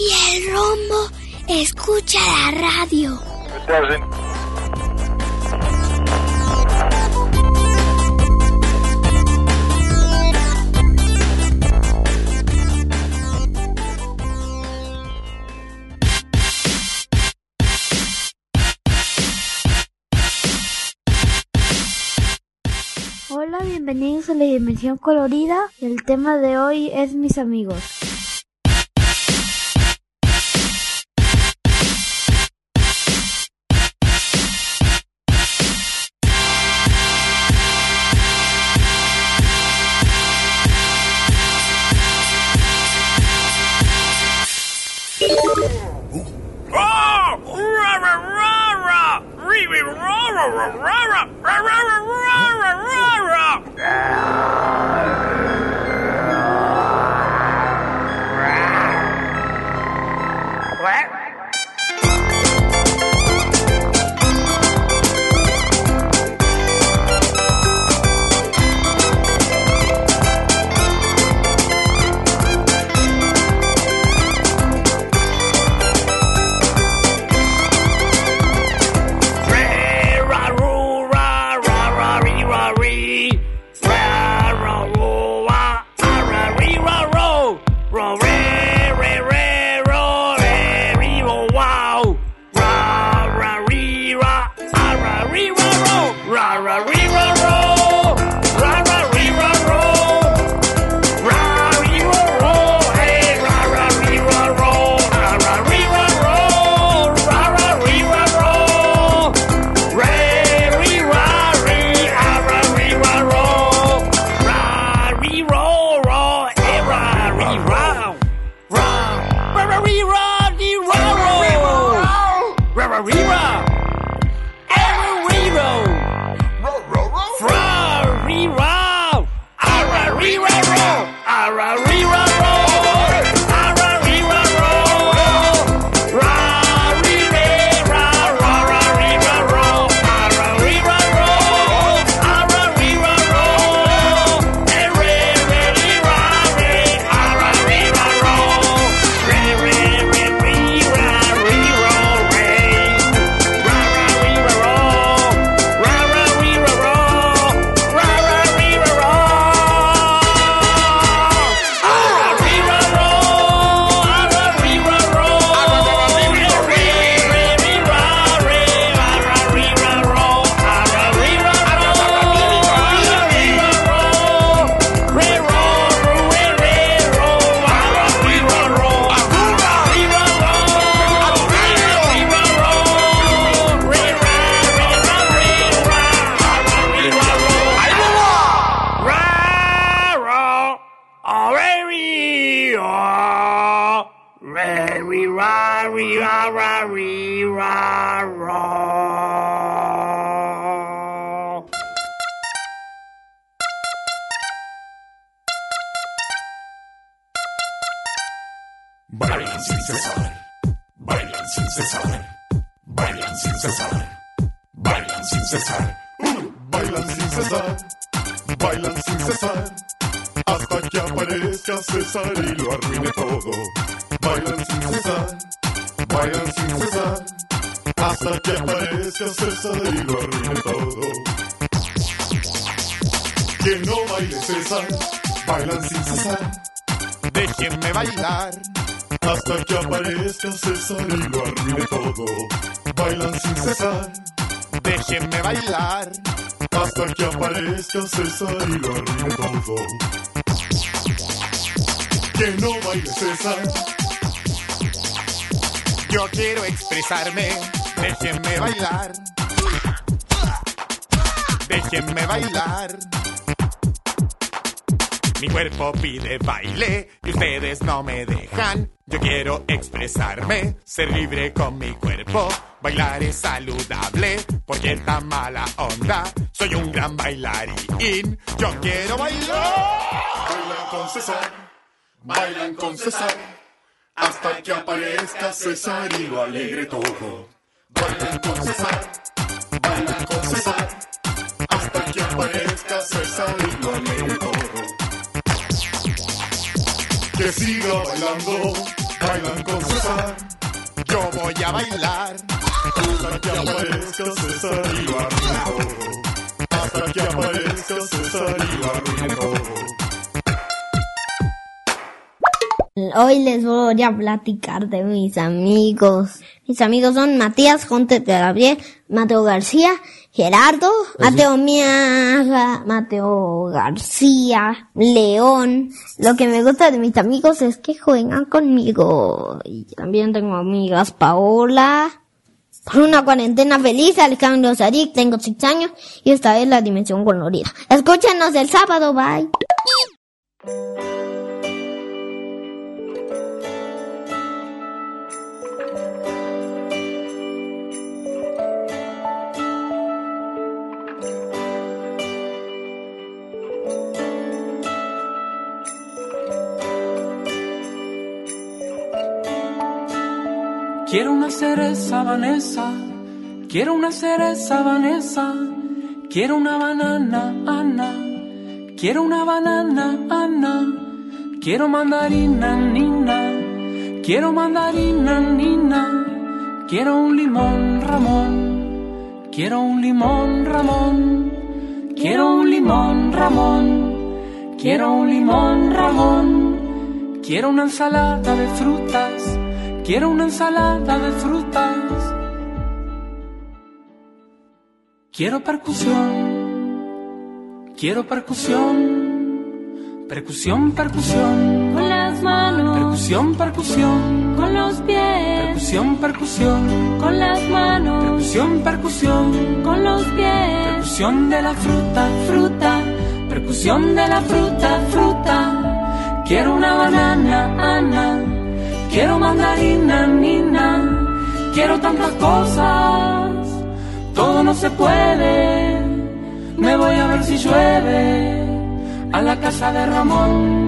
Y el rombo escucha la radio. Hola, bienvenidos a la Dimensión Colorida. El tema de hoy es mis amigos. Bailan sin cesar, bailan sin cesar, bailan sin cesar, bailan sin cesar, bailan sin cesar, bailan sin cesar, hasta que aparezca César y lo arruine todo. César y lo arruine todo. Que no baile César, bailan sin cesar. Déjenme bailar hasta que aparezca César y lo arruine todo. Bailan sin cesar. Déjenme bailar hasta que aparezca César y lo arruine todo. Que no baile César. Yo quiero expresarme. Déjenme bailar. Déjenme bailar. Mi cuerpo pide baile y ustedes no me dejan. Yo quiero expresarme, ser libre con mi cuerpo. Bailar es saludable, porque está mala onda. Soy un gran bailarín, yo quiero bailar. Bailan con César, bailan con César, hasta que aparezca César y lo alegre todo. Bailan con César, bailan con César, hasta que aparezca César y. Que siga bailando, bailan con César, Yo voy a bailar. hasta que aparezca César y. Hasta que aparezca César y. Hoy les voy a platicar de mis amigos. Mis amigos son Matías Jonte de Gabriel, Mateo García, Gerardo, Mateo Miaga, Mateo García, León. Lo que me gusta de mis amigos es que juegan conmigo. Y también tengo amigas Paola. Por una cuarentena feliz, Alejandro Sarik, tengo 6 años y esta es la dimensión colorida. Escúchenos el sábado, bye. Quiero una cereza, Vanessa. Quiero una cereza, Vanessa. Quiero una banana, Ana. Quiero una banana, Ana. Quiero mandarina, Nina. Quiero mandarina, Nina. Quiero un limón, Ramón. Quiero un limón, Ramón. Quiero un limón, Ramón. Quiero un limón, Ramón. Quiero una ensalada de frutas. Quiero una ensalada de frutas. Quiero percusión. Quiero percusión. Percusión, percusión. Con las manos. Percusión, percusión. Con los pies. Percusión, percusión. Con las manos. Percusión, percusión. Con los pies. Percusión de la fruta, fruta. Percusión de la fruta, fruta. Quiero una banana, Ana. Quiero mandarina, Nina. Quiero tantas cosas. Todo no se puede. Me voy a ver si llueve. A la casa de Ramón.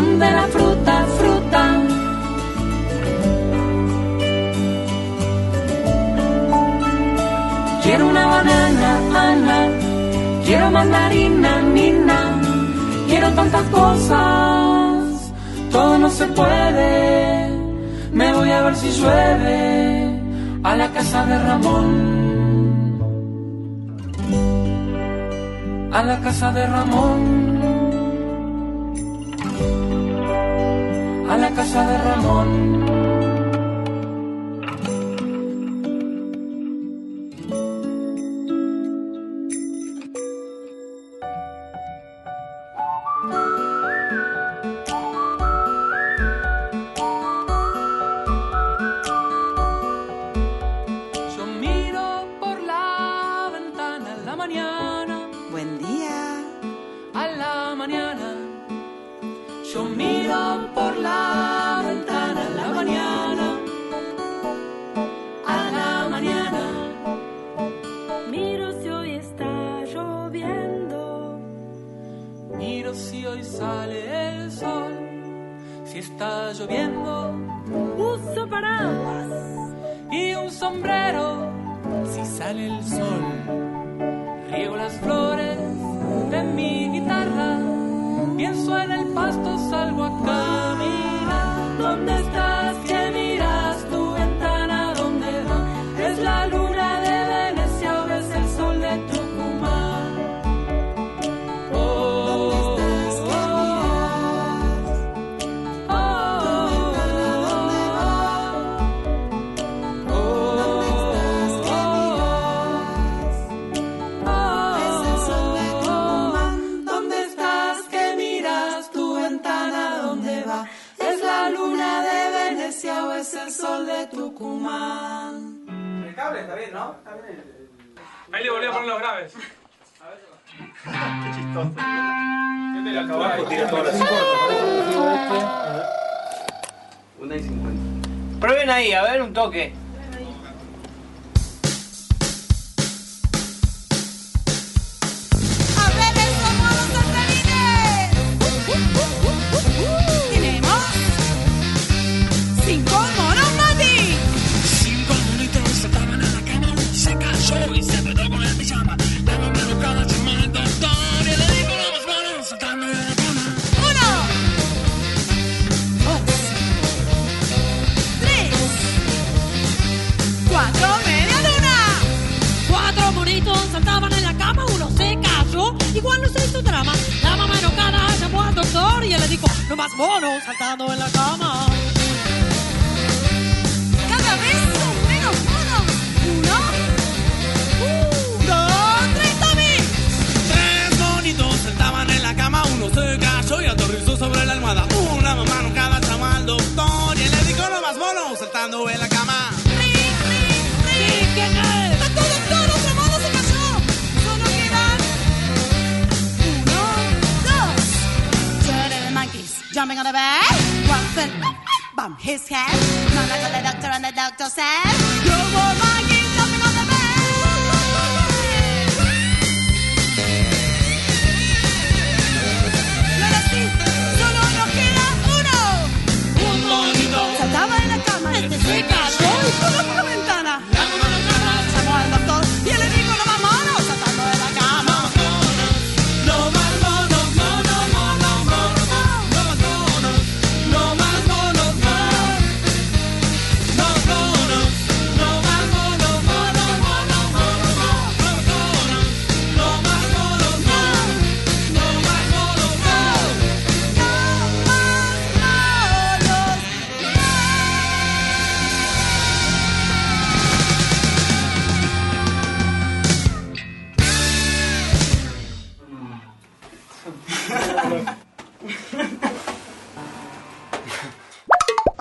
De la fruta, fruta. Quiero una banana, Ana. Quiero mandarina, Nina. Quiero tantas cosas. Todo no se puede. Me voy a ver si llueve. A la casa de Ramón. A la casa de Ramón. A la casa de Ramón. Hoy sale el sol. Si está lloviendo. Uso paraguas. Y un sombrero. Si sale el sol. Riego las flores de mi guitarra. Pienso en el pasto, salgo Qué chistoso. ¿Qué te la Abajo tira todas las Una y cincuenta. Prueben ahí, a ver, un toque.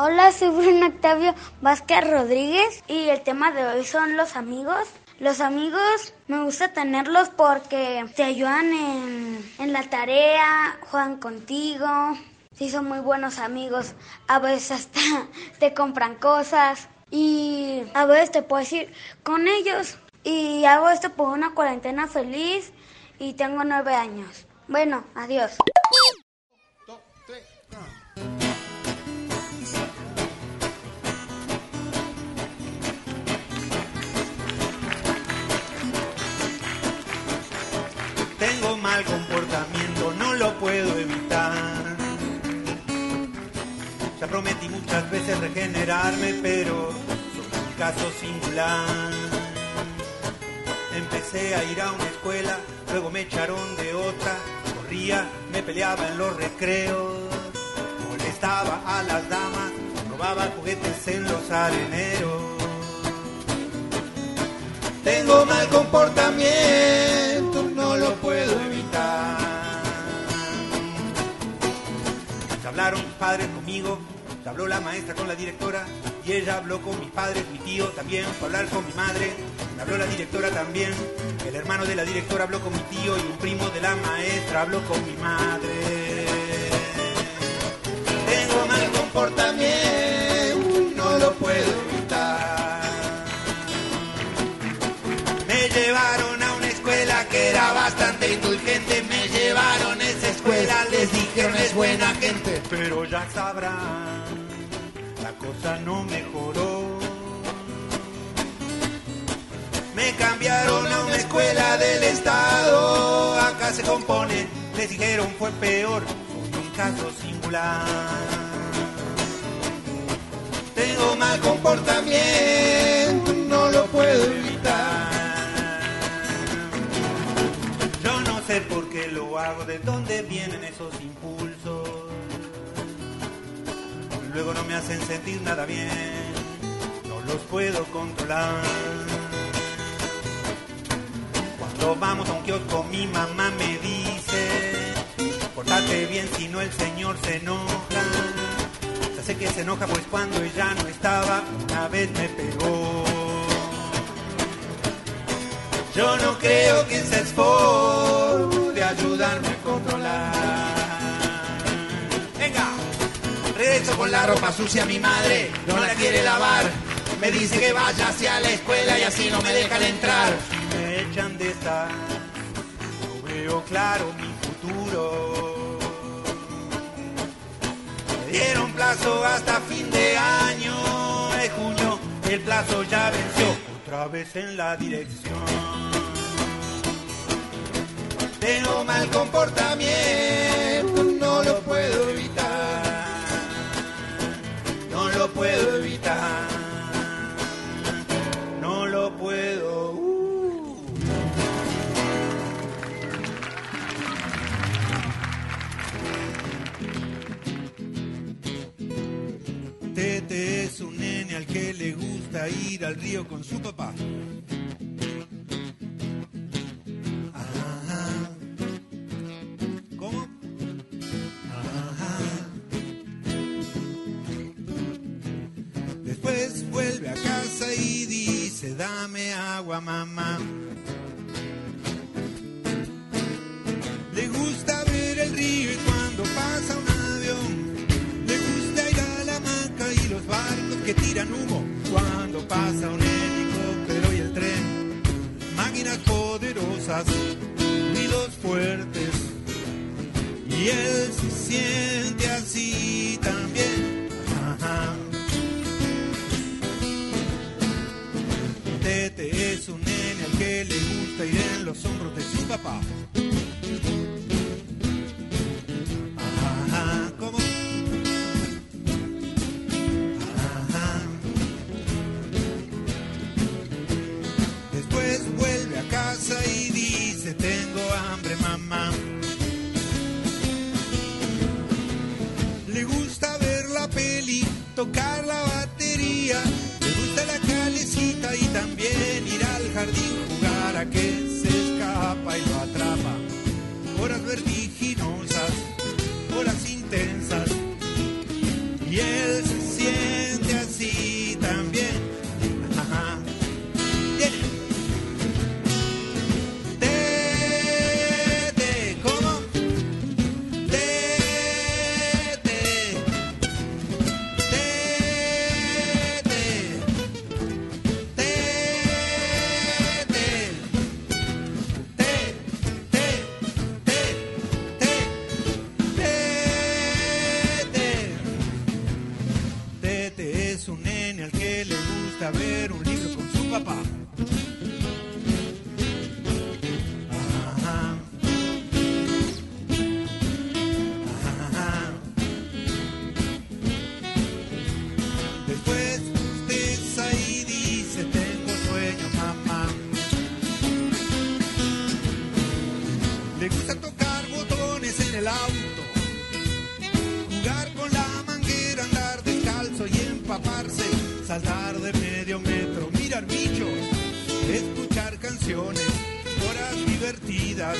Hola, soy Bruno Octavio Vázquez Rodríguez y el tema de hoy son los amigos. Los amigos me gusta tenerlos porque te ayudan en, en la tarea, juegan contigo, sí son muy buenos amigos. A veces hasta te compran cosas y a veces te puedes ir con ellos. Y hago esto por una cuarentena feliz y tengo nueve años. Bueno, adiós. Mal comportamiento, no lo puedo evitar. Ya prometí muchas veces regenerarme, pero soy un caso singular. Empecé a ir a una escuela, luego me echaron de otra. Corría, me peleaba en los recreos, molestaba a las damas, robaba juguetes en los areneros. Tengo mal comportamiento, no lo puedo evitar. Hablaron mis padres conmigo, habló la maestra con la directora y ella habló con mis padres, mi tío también fue hablar con mi madre, habló la directora también, el hermano de la directora habló con mi tío y un primo de la maestra habló con mi madre. Tengo mal comportamiento, no lo puedo evitar. Me llevaron a una escuela que era bastante indulgente. Me llevaron a esa escuela, les es buena gente. Pero ya sabrán, la cosa no mejoró. Me cambiaron a una escuela del estado. Acá se compone, les dijeron fue peor. Soy un caso singular. Tengo mal comportamiento, no lo puedo evitar. Yo no sé por qué lo hago, de dónde vienen esos impulsos. Luego no me hacen sentir nada bien, no los puedo controlar. Cuando vamos a un kiosco mi mamá me dice, portate bien si no el señor se enoja. Ya sé que se enoja pues cuando ella no estaba, una vez me pegó. Yo no creo que se esforce de ayudarme a controlar. Con la ropa sucia, mi madre no la quiere lavar. Me dice que vaya hacia la escuela y así no me dejan entrar. Me echan de estar, no veo claro mi futuro. Me dieron plazo hasta fin de año, de junio, el plazo ya venció, otra vez en la dirección. Tengo mal comportamiento, no lo puedo evitar, lo puedo evitar, no lo puedo. uh. Tete es un nene al que le gusta ir al río con su papá. Agua, mamá. Le gusta ver el río y cuando pasa un avión, le gusta ir a la hamaca y los barcos que tiran humo cuando pasa un helicóptero y el tren. Máquinas poderosas, ruidos fuertes. Y él se siente le gusta ir en los hombros de su papá. Ajá, ¿cómo? Ajá. Después vuelve a casa y dice, tengo hambre, mamá. Le gusta ver la peli, tocar gusta ver un libro con su papá. Horas divertidas.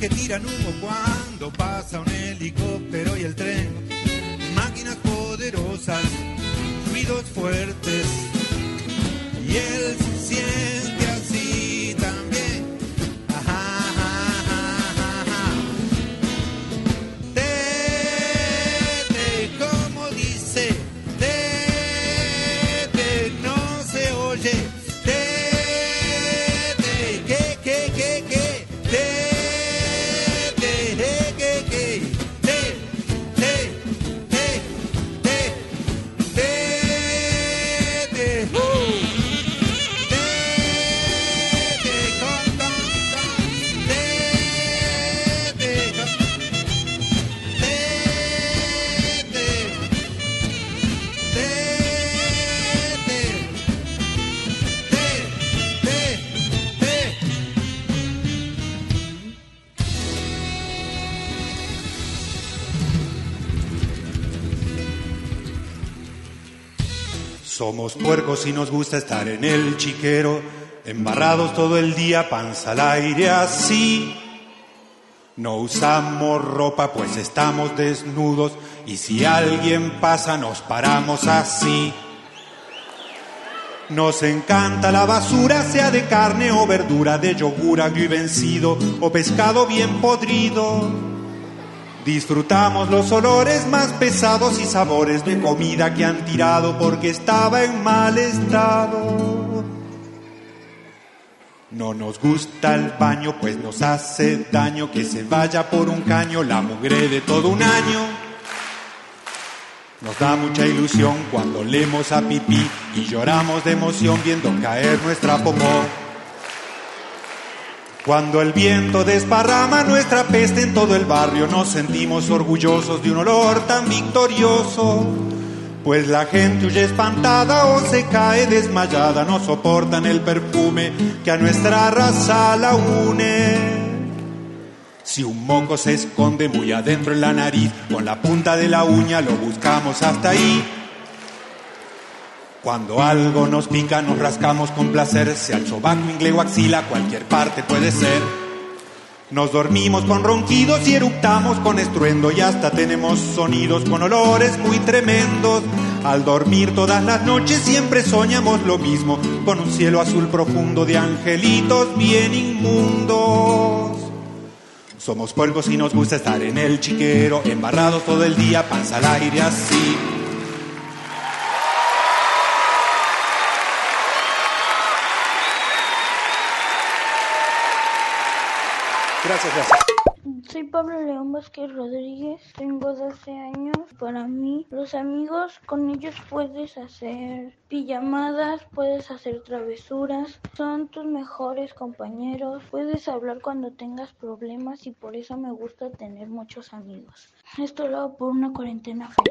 Que tiran humo cuando pasa un helicóptero y el tren. Máquinas poderosas, ruidos fuertes. Somos puercos y nos gusta estar en el chiquero, embarrados todo el día, panza al aire así. No usamos ropa pues estamos desnudos y si alguien pasa nos paramos así. Nos encanta la basura, sea de carne o verdura, de yogur agrio y vencido o pescado bien podrido. Disfrutamos los olores más pesados y sabores de comida que han tirado porque estaba en mal estado. No nos gusta el baño, pues nos hace daño que se vaya por un caño la mugre de todo un año. Nos da mucha ilusión cuando leemos a pipí y lloramos de emoción viendo caer nuestra popó. Cuando el viento desparrama nuestra peste en todo el barrio, nos sentimos orgullosos de un olor tan victorioso. Pues la gente huye espantada o se cae desmayada, no soportan el perfume que a nuestra raza la une. Si un moco se esconde muy adentro en la nariz, con la punta de la uña lo buscamos hasta ahí. Cuando algo nos pica, nos rascamos con placer, sea el sobaco, ingle o axila, cualquier parte puede ser. Nos dormimos con ronquidos y eructamos con estruendo y hasta tenemos sonidos con olores muy tremendos. Al dormir todas las noches siempre soñamos lo mismo, con un cielo azul profundo de angelitos bien inmundos. Somos puercos y nos gusta estar en el chiquero, embarrados todo el día, panza al aire así. Soy Pablo León Vázquez Rodríguez, tengo 12 años. Para mí, los amigos, con ellos puedes hacer pijamadas, puedes hacer travesuras, son tus mejores compañeros, puedes hablar cuando tengas problemas y por eso me gusta tener muchos amigos. Esto lo hago por una cuarentena feliz.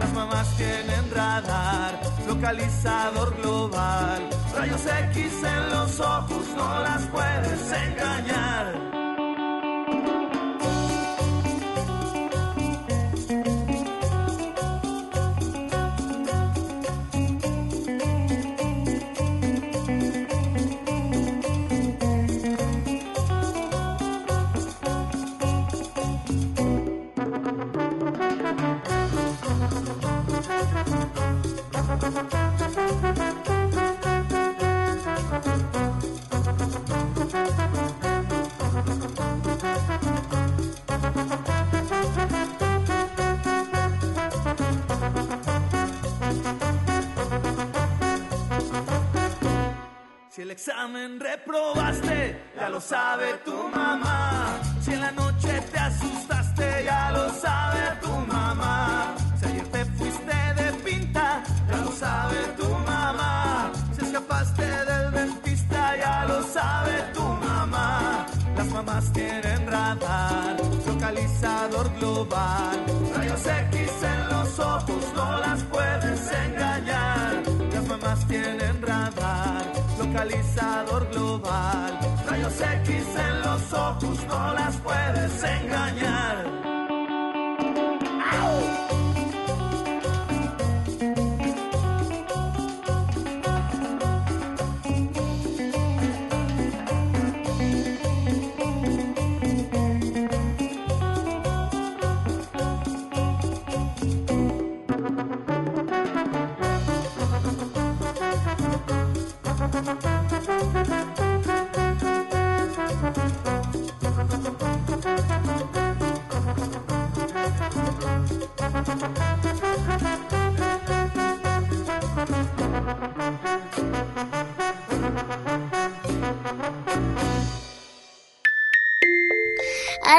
Las mamás tienen radar, localizador global. Rayos X en los ojos, no las puedes engañar. Si el examen reprobaste, ya lo sabe tu mamá. Si en la noche te asustaste, Mamás tienen radar, localizador global. Rayos X en los ojos, no las puedes engañar. Las mamás tienen radar, localizador global. Rayos X en los ojos, no las puedes engañar.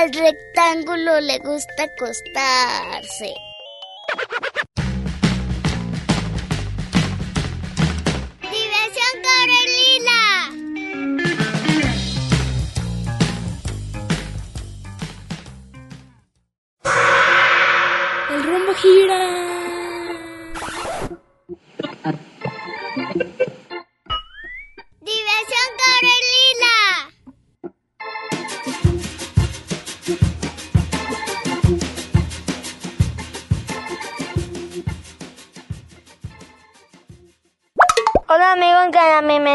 Al rectángulo le gusta acostarse.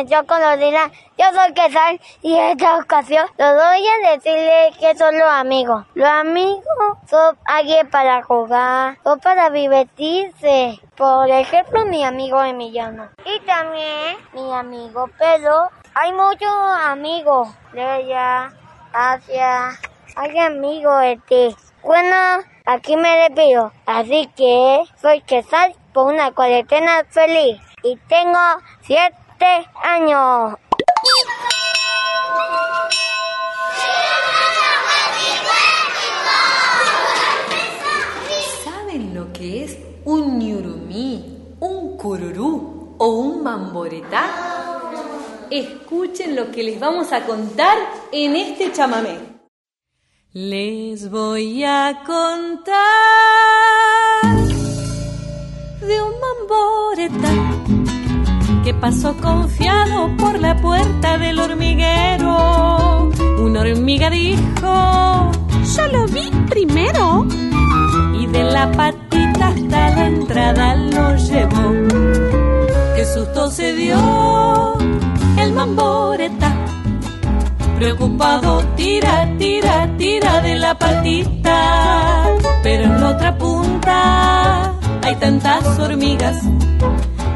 Me dio colorina. Yo soy Quesal y en esta ocasión los voy a decirle que son los amigos. Los amigos son alguien para jugar, son para divertirse. Por ejemplo, mi amigo Emiliano. Y también mi amigo Pedro. Hay muchos amigos. Leia, Asia. Hay amigos de ti. Bueno, aquí me despido. Así que soy Quesal por una cuarentena feliz. Y tengo siete años. ¿Saben lo que es un ñurumí, un cururú o un mamboretá? Escuchen lo que les vamos a contar en este chamamé. Les voy a contar de un mamboretá que pasó confiado por la puerta del hormiguero. Una hormiga dijo, yo lo vi primero. Y de la patita hasta la entrada lo llevó. Qué susto se dio el mamboreta. Preocupado tira, tira, tira de la patita. Pero en la otra punta hay tantas hormigas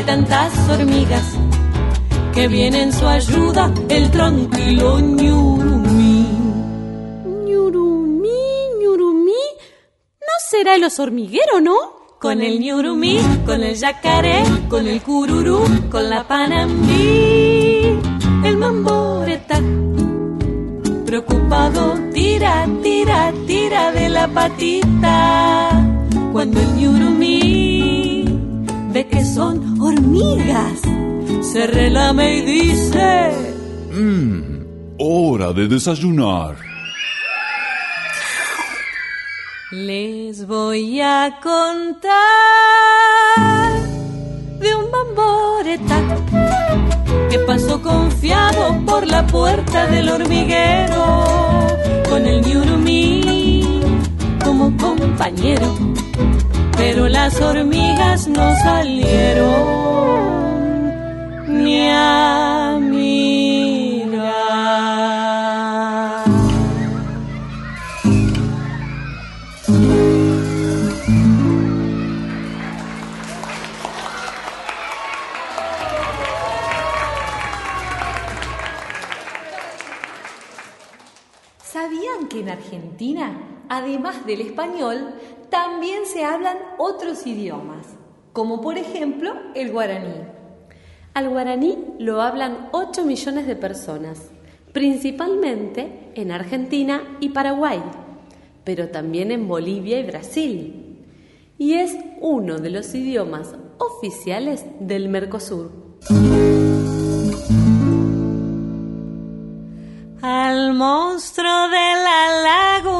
hay tantas hormigas que viene en su ayuda el tranquilo ñurumí. Ñurumí, ñurumí. ¿No será el oso hormiguero, no? Con el ñurumí, con el yacaré, con el cururú, con la panambí, el mamboreta. Preocupado tira, tira, tira de la patita. Cuando el ñurumí son hormigas, se relame y dice... Mmm, hora de desayunar. Les voy a contar de un mamboreta que pasó confiado por la puerta del hormiguero con el ñurumí como compañero. Pero las hormigas no salieron ni a mirar. ¿Sabían que en Argentina, además del español, también se hablan otros idiomas? Como por ejemplo el guaraní. Al guaraní lo hablan 8 millones de personas, principalmente en Argentina y Paraguay, pero también en Bolivia y Brasil. y es uno de los idiomas oficiales del Mercosur. Al monstruo de la laguna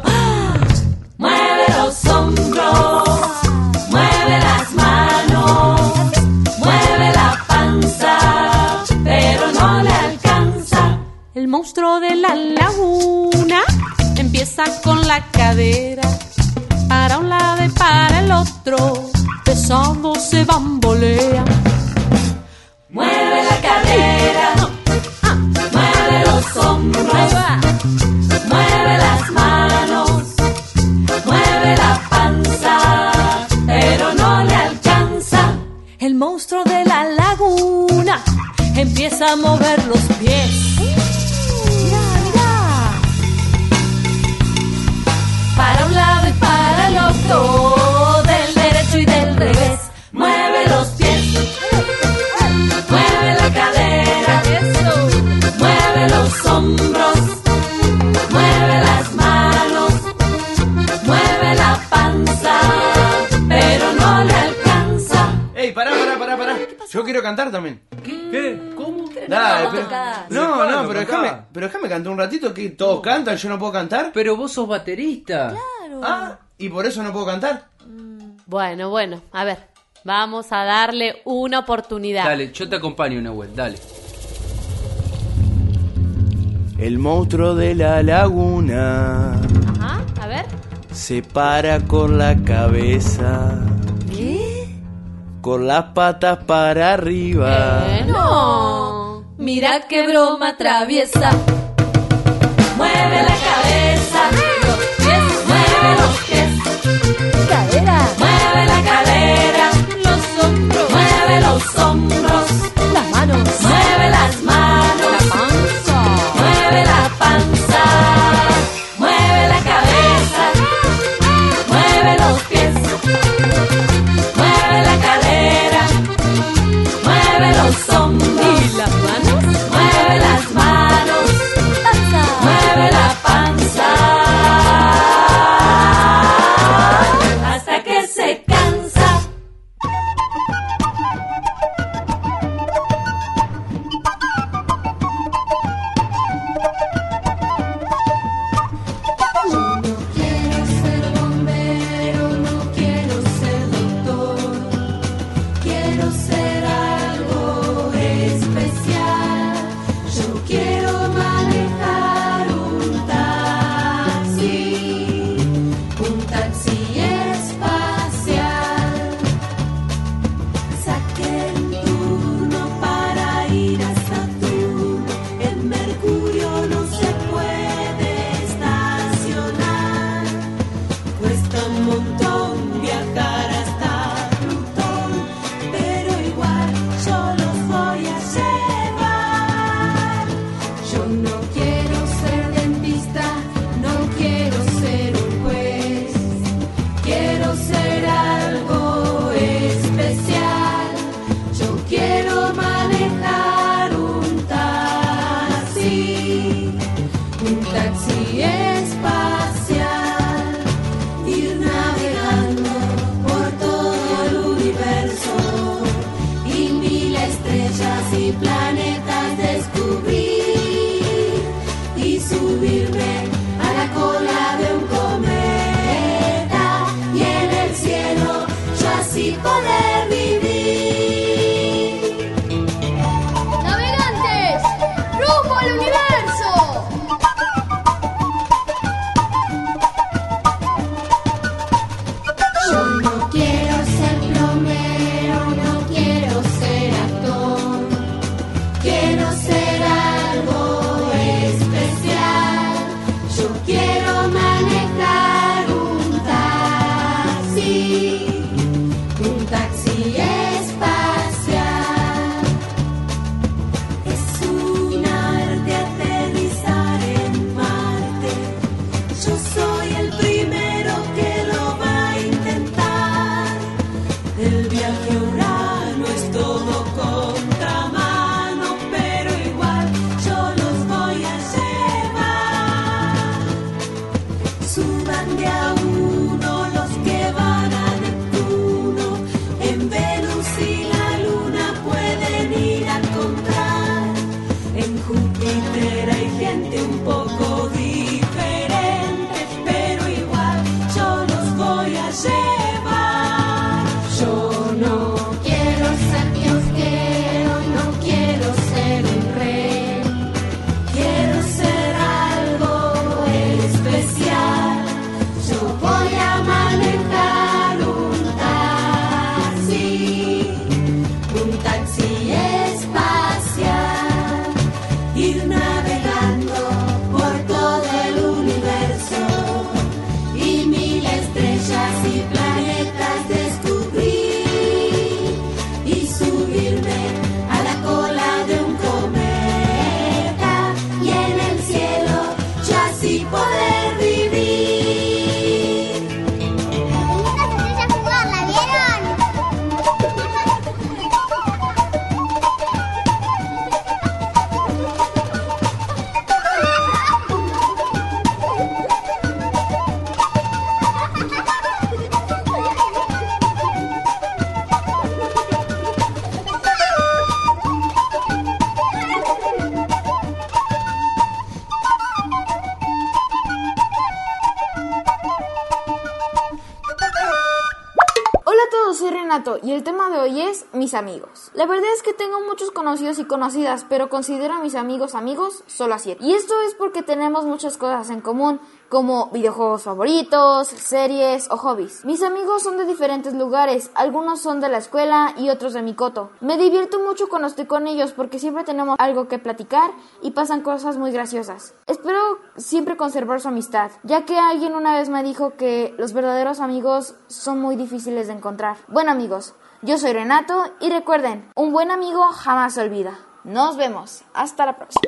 Los hombros, mueve las manos, mueve la panza, pero no le alcanza. El monstruo de la laguna empieza con la cadera para un lado y para el otro, pesado se bambolea. Mueve la cadera, mueve los hombros, empieza a mover los pies. Mira, mira. Para un lado y para el otro, del derecho y del revés. Mueve los pies, mueve la cadera, mueve los hombros, mueve las manos, mueve la panza, pero no le alcanza. Ey, pará, pará, pará, pará. Yo quiero cantar también. ¿Qué? ¿Cómo? Dale, no pero- tocás. no, no, pero déjame, pero déjame cantar un ratito que todos cantan, yo no puedo cantar. Pero vos sos baterista. Ah, y por eso no puedo cantar. Bueno, bueno, a ver, vamos a darle una oportunidad. Dale, yo te acompaño, Nahuel, dale. El monstruo de la laguna Ajá, a ver. se para con la cabeza, ¿Qué? con las patas para arriba. No. Mira qué broma traviesa. Mueve la cabeza, los pies, mueve los pies. Cadera. Mueve la cadera, los hombros. Mueve los hombros. Las manos. Mueve las manos. La panza. Mueve la panza. Mueve la cabeza. Mueve los pies. Mueve la cadera. Mueve los hombros. soy Renato y el tema de hoy es mis amigos. La verdad es que tengo muchos conocidos y conocidas, pero considero a mis amigos amigos solo a siete. Y esto es porque tenemos muchas cosas en común, como videojuegos favoritos, series o hobbies. Mis amigos son de diferentes lugares, algunos son de la escuela y otros de mi coto. Me divierto mucho cuando estoy con ellos porque siempre tenemos algo que platicar y pasan cosas muy graciosas. Espero siempre conservar su amistad, ya que alguien una vez me dijo que los verdaderos amigos son muy difíciles de encontrar. Bueno amigos, yo soy Renato y recuerden, un buen amigo jamás se olvida. Nos vemos, hasta la próxima.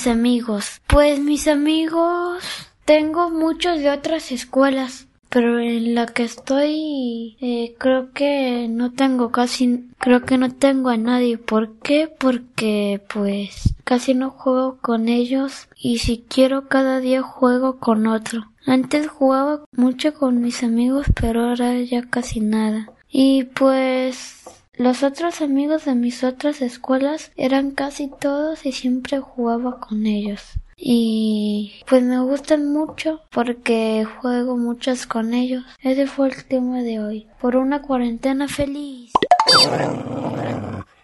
Mis amigos. Pues mis amigos tengo muchos de otras escuelas. pero en la que estoy eh, creo que no tengo casi, creo que no tengo a nadie. ¿Por qué? Porque pues casi no juego con ellos y si quiero cada día juego con otro. Antes jugaba mucho con mis amigos, pero ahora ya casi nada. Y pues los otros amigos de mis otras escuelas eran casi todos y siempre jugaba con ellos. Y pues me gustan mucho porque juego muchas con ellos. Ese fue el tema de hoy. Por una cuarentena feliz.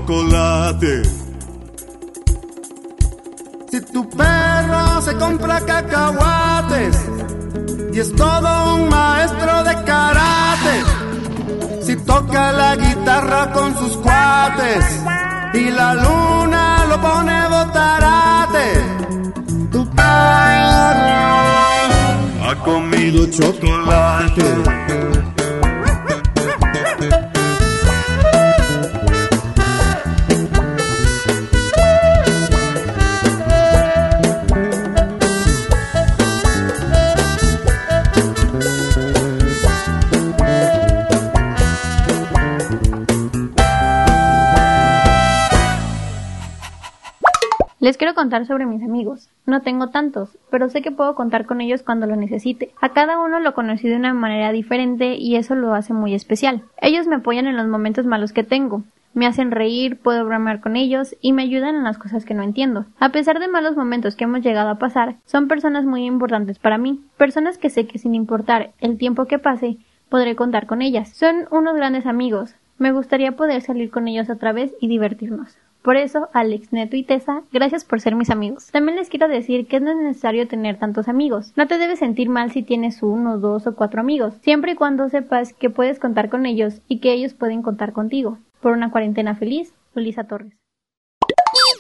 chocolate. Si tu perro se compra cacahuates y es todo un maestro de karate. Si toca la guitarra con sus cuates y la luna lo pone botarate. Tu perro ha comido chocolate. Contar sobre mis amigos. No tengo tantos, pero sé que puedo contar con ellos cuando lo necesite. A cada uno lo conocí de una manera diferente y eso lo hace muy especial. Ellos me apoyan en los momentos malos que tengo. Me hacen reír, puedo bromear con ellos y me ayudan en las cosas que no entiendo. A pesar de malos momentos que hemos llegado a pasar, son personas muy importantes para mí. Personas que sé que sin importar el tiempo que pase, podré contar con ellas. Son unos grandes amigos. Me gustaría poder salir con ellos otra vez y divertirnos. Por eso, Alex, Neto y Tessa, gracias por ser mis amigos. También les quiero decir que no es necesario tener tantos amigos. No te debes sentir mal si tienes uno, dos o cuatro amigos, siempre y cuando sepas que puedes contar con ellos y que ellos pueden contar contigo. Por una cuarentena feliz, Ulisa Torres.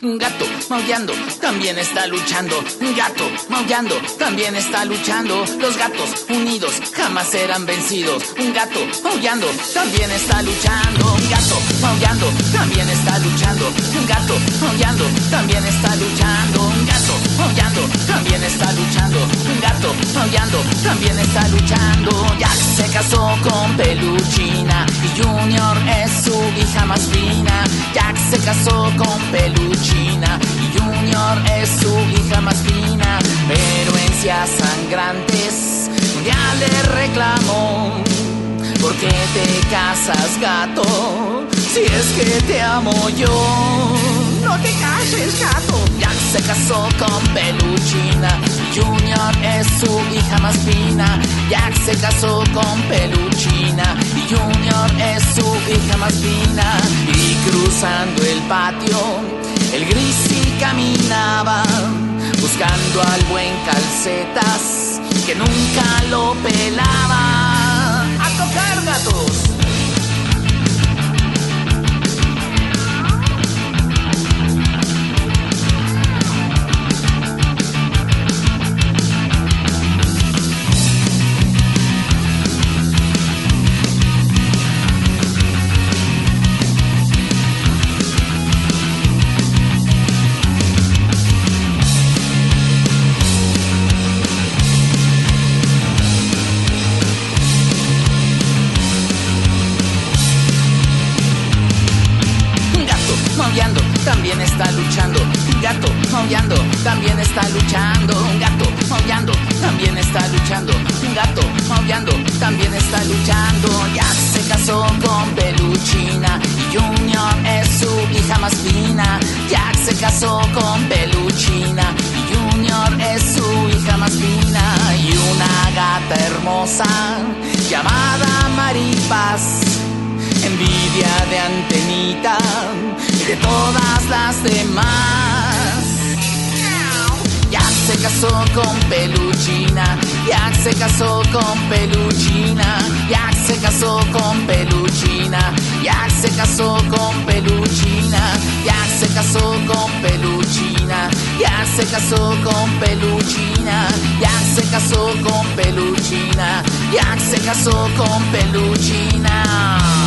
Un gato maullando también está luchando. Un gato maullando también está luchando. Los gatos unidos jamás serán vencidos. Un gato maullando también está luchando. Un gato maullando también está luchando. Un gato maullando también está luchando. Un gato maullando también está luchando. Un gato maullando también está luchando. Jack se casó con Peluchina y Junior es su hija más fina. Jack se casó con Peluchina y Junior es su hija más fina. Pero encias sangrantes ya le reclamó. ¿Por qué te casas, gato? Si es que te amo yo. No te cases, gato. Jack se casó con Peluchina. Junior es su hija más fina. Jack se casó con Peluchina. Y Junior es su hija más fina. Y cruzando el patio, el gris caminaba. Buscando al buen calcetas que nunca lo pelaba. A tocar gatos. También está luchando. Un gato maullando también está luchando. Un gato maullando también está luchando. Un gato maullando también está luchando. Jack se casó con Peluchina y Junior es su hija más fina. Jack se casó con Peluchina y Junior es su hija más fina. Y una gata hermosa llamada Maripaz envidia de antenita y de todas las demás. casó con Peluchina, Jack se casó con Peluchina, Jack se casó con Peluchina, Jack se casó con Peluchina, Jack se casó con Peluchina, Jack se casó con Peluchina, Jack se casó con Peluchina, Jack se casó con Peluchina.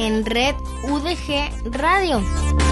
En Red UDG Radio.